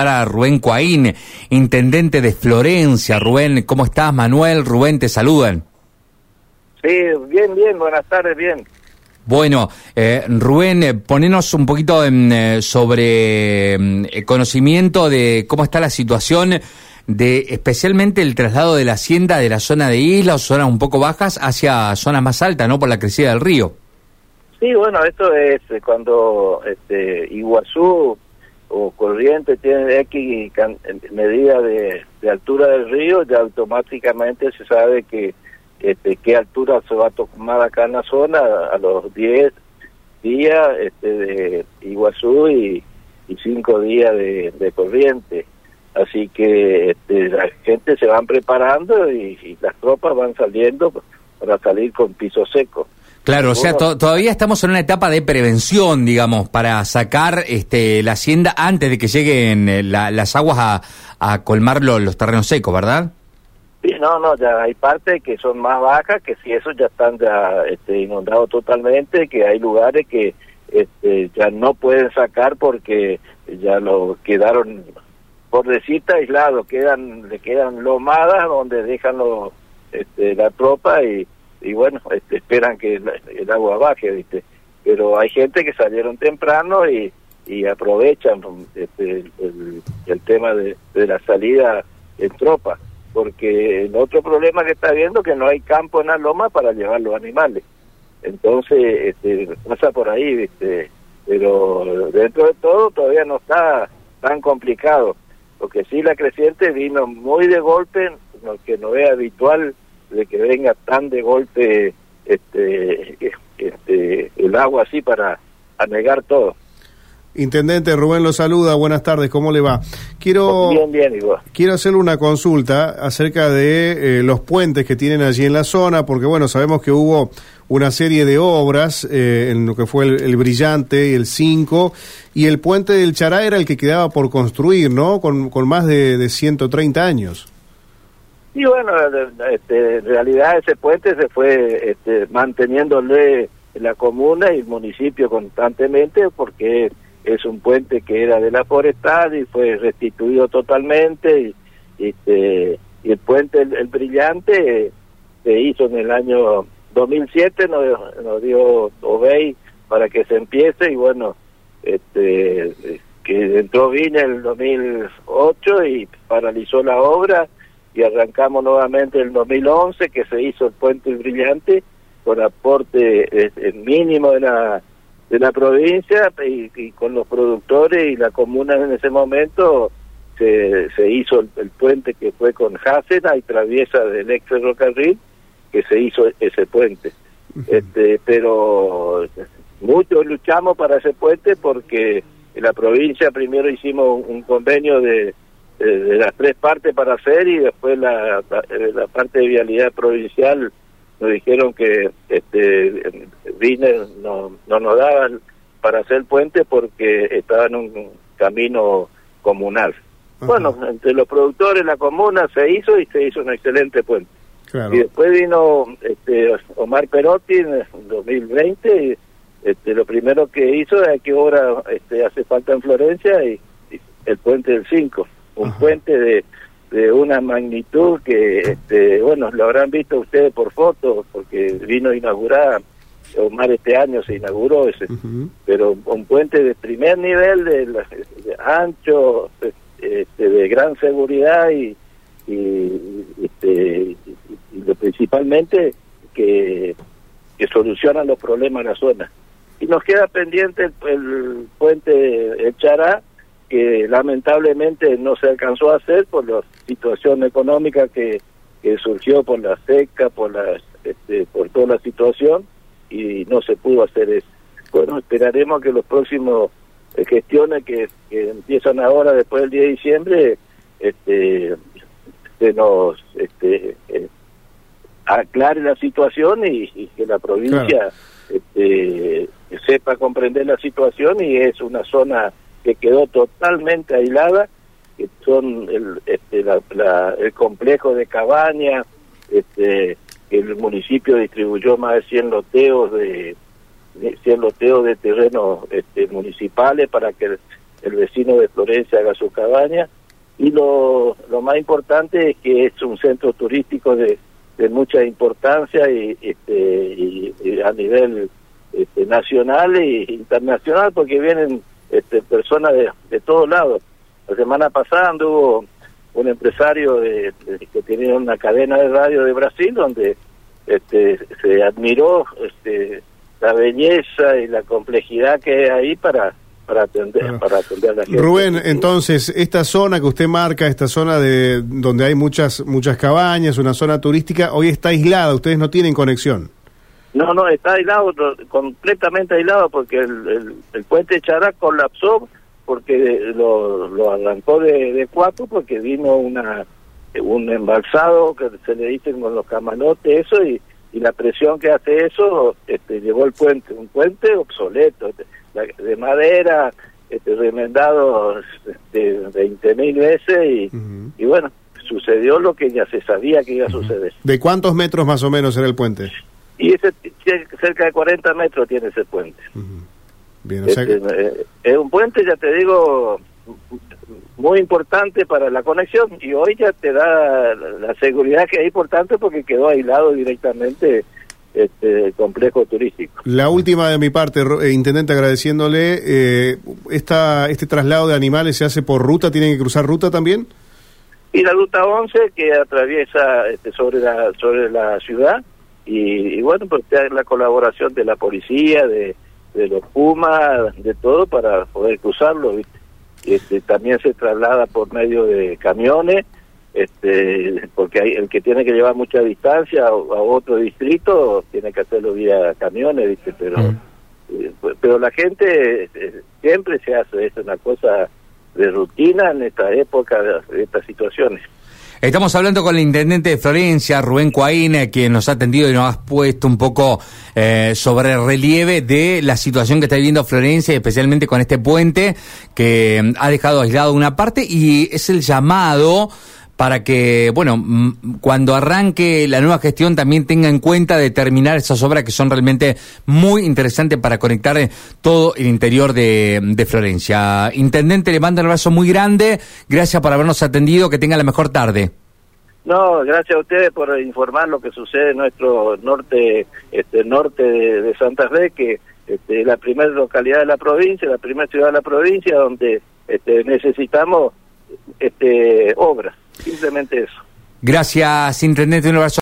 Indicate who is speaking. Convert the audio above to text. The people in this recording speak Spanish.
Speaker 1: a Rubén Coaín, intendente de Florencia. Rubén, ¿cómo estás? Manuel, Rubén, te saludan.
Speaker 2: Sí, bien, bien, buenas tardes, bien.
Speaker 1: Bueno, eh, Rubén, eh, ponenos un poquito en, sobre mm, conocimiento de cómo está la situación de especialmente el traslado de la hacienda de la zona de isla o zonas un poco bajas hacia zonas más altas, ¿no? Por la crecida del río.
Speaker 2: Sí, bueno, esto es eh, cuando este, Iguazú o corriente tiene X medida de, altura del río, ya automáticamente se sabe que este, qué altura se va a tomar acá en la zona a, los 10 días este, de Iguazú y, y 5 días de, corriente. Así que este, la gente se van preparando y las tropas van saliendo para salir con piso seco.
Speaker 1: Claro, o sea, todavía estamos en una etapa de prevención, digamos, para sacar este, la hacienda antes de que lleguen eh, las aguas a, a colmar los, terrenos secos, ¿verdad?
Speaker 2: Sí, no, no, ya hay partes que son más bajas, que si esos ya están ya este, inundados totalmente, que hay lugares que este, ya no pueden sacar porque ya lo quedaron, por decirte, aislados, quedan, le quedan lomadas donde dejan lo, este, la tropa y y bueno, este, esperan que el, agua baje, ¿viste? Pero hay gente que salieron temprano y, y aprovechan este, el, tema de, la salida en tropa, porque el otro problema que está viendo es que no hay campo en la loma para llevar los animales. Entonces, este, pasa por ahí, ¿viste? Pero dentro de todo todavía no está tan complicado, porque sí la creciente vino muy de golpe, lo que no es habitual de que venga tan de golpe este, este, el agua así para anegar todo.
Speaker 3: Intendente Rubén lo saluda, buenas tardes, ¿cómo le va? Quiero,
Speaker 2: bien, bien, igual.
Speaker 3: quiero hacerle una consulta acerca de eh, los puentes que tienen allí en la zona, porque bueno, sabemos que hubo una serie de obras eh, en lo que fue el, Brillante y el 5, y el puente del Chará era el que quedaba por construir, ¿no? Con, con más de, de 130 años.
Speaker 2: Y bueno, este, en realidad ese puente se fue este, manteniéndole la comuna y el municipio constantemente porque es un puente que era de la forestal y fue restituido totalmente y, este, y el puente el, brillante se hizo en el año 2007 nos, nos dio Obey para que se empiece y bueno este que entró bien en el 2008 y paralizó la obra y arrancamos nuevamente en el 2011 que se hizo el puente brillante con aporte eh, mínimo de la de la provincia y, con los productores y la comuna en ese momento se, se hizo el, puente que fue con Hasena y traviesa del ex ferrocarril que se hizo ese puente. Este pero muchos luchamos para ese puente porque en la provincia primero hicimos un convenio de de las tres partes para hacer y después la, la, parte de vialidad provincial nos dijeron que este vine no, no nos daban para hacer puente porque estaba en un camino comunal. Bueno, entre los productores, la comuna se hizo y se hizo un excelente puente. Y después vino este, Omar Perotti en 2020 y este, lo primero que hizo es que obra este, hace falta en Florencia y, y el puente del 5 un puente de, de una magnitud que, este, bueno, lo habrán visto ustedes por fotos, porque vino a inaugurar, Omar este año se inauguró ese, pero un puente de primer nivel, de, ancho, este, de gran seguridad y, y, este, lo principalmente que, que soluciona los problemas en la zona. Y nos queda pendiente el, el puente Echará, que lamentablemente no se alcanzó a hacer por la situación económica que, que surgió por la seca, por la, este, por toda la situación y no se pudo hacer eso. Bueno, esperaremos que los próximos eh, gestiones que, empiezan ahora después del 10 de diciembre este, se nos este, eh, aclare la situación y, que la provincia este, sepa comprender la situación y es una zona que quedó totalmente aislada, que son el, este, el complejo de cabañas, este, el municipio distribuyó más de 100 loteos de, 100 loteos de terrenos este, municipales para que el vecino de Florencia haga su cabaña. Y lo, lo más importante es que es un centro turístico de, de mucha importancia y, este, y, a nivel este, nacional e internacional, porque vienen este, personas de, de todos lados. La semana pasada anduvo un empresario de, que tenía una cadena de radio de Brasil donde este, se admiró este, la belleza y la complejidad que hay ahí para para atender, para atender a la gente.
Speaker 3: Rubén, entonces, esta zona que usted marca, esta zona de donde hay muchas muchas cabañas, una zona turística, hoy está aislada, ustedes no tienen conexión.
Speaker 2: No, no, está aislado, completamente aislado, porque el, el, puente Chará colapsó porque lo, lo arrancó de, de cuatro, porque vino una un embalsado que se le dicen con los camanotes, eso, y, y la presión que hace eso este, llevó el puente, un puente obsoleto, de madera, este, remendado este, 20 mil veces, y, y bueno, sucedió lo que ya se sabía que iba a suceder.
Speaker 3: ¿De cuántos metros más o menos era el puente?
Speaker 2: Y ese cerca de 40 metros tiene ese puente. Bien, o sea este, eh, es un puente, ya te digo, muy importante para la conexión y hoy ya te da la seguridad que es importante porque quedó aislado directamente este complejo turístico.
Speaker 3: La última de mi parte, eh, intendente, agradeciéndole, eh, esta, ¿este traslado de animales se hace por ruta? ¿Tienen que cruzar ruta también?
Speaker 2: Y la ruta 11 que atraviesa este, sobre la sobre la ciudad y, bueno, pues la colaboración de la policía, de, de los Pumas, de todo para poder cruzarlo, ¿viste? Este, también se traslada por medio de camiones, este, porque hay, el que tiene que llevar mucha distancia a, otro distrito tiene que hacerlo vía camiones, ¿viste? Pero, mm. eh, pero la gente eh, siempre se hace, es una cosa de rutina en esta época, de estas situaciones.
Speaker 1: Estamos hablando con el intendente de Florencia, Rubén Cuaín, quien nos ha atendido y nos ha puesto un poco eh, sobre relieve de la situación que está viviendo Florencia, especialmente con este puente que mm, ha dejado aislado una parte y es el llamado para que, bueno, cuando arranque la nueva gestión también tenga en cuenta determinar esas obras que son realmente muy interesantes para conectar eh, todo el interior de, de Florencia. Intendente, le mando un abrazo muy grande, gracias por habernos atendido, que tenga la mejor tarde.
Speaker 2: No, gracias a ustedes por informar lo que sucede en nuestro norte, este norte de, Santa Fe, que este, es la primera localidad de la provincia, la primera ciudad de la provincia donde este, necesitamos este, obras. Simplemente eso.
Speaker 1: Gracias, Intendente. Un abrazo.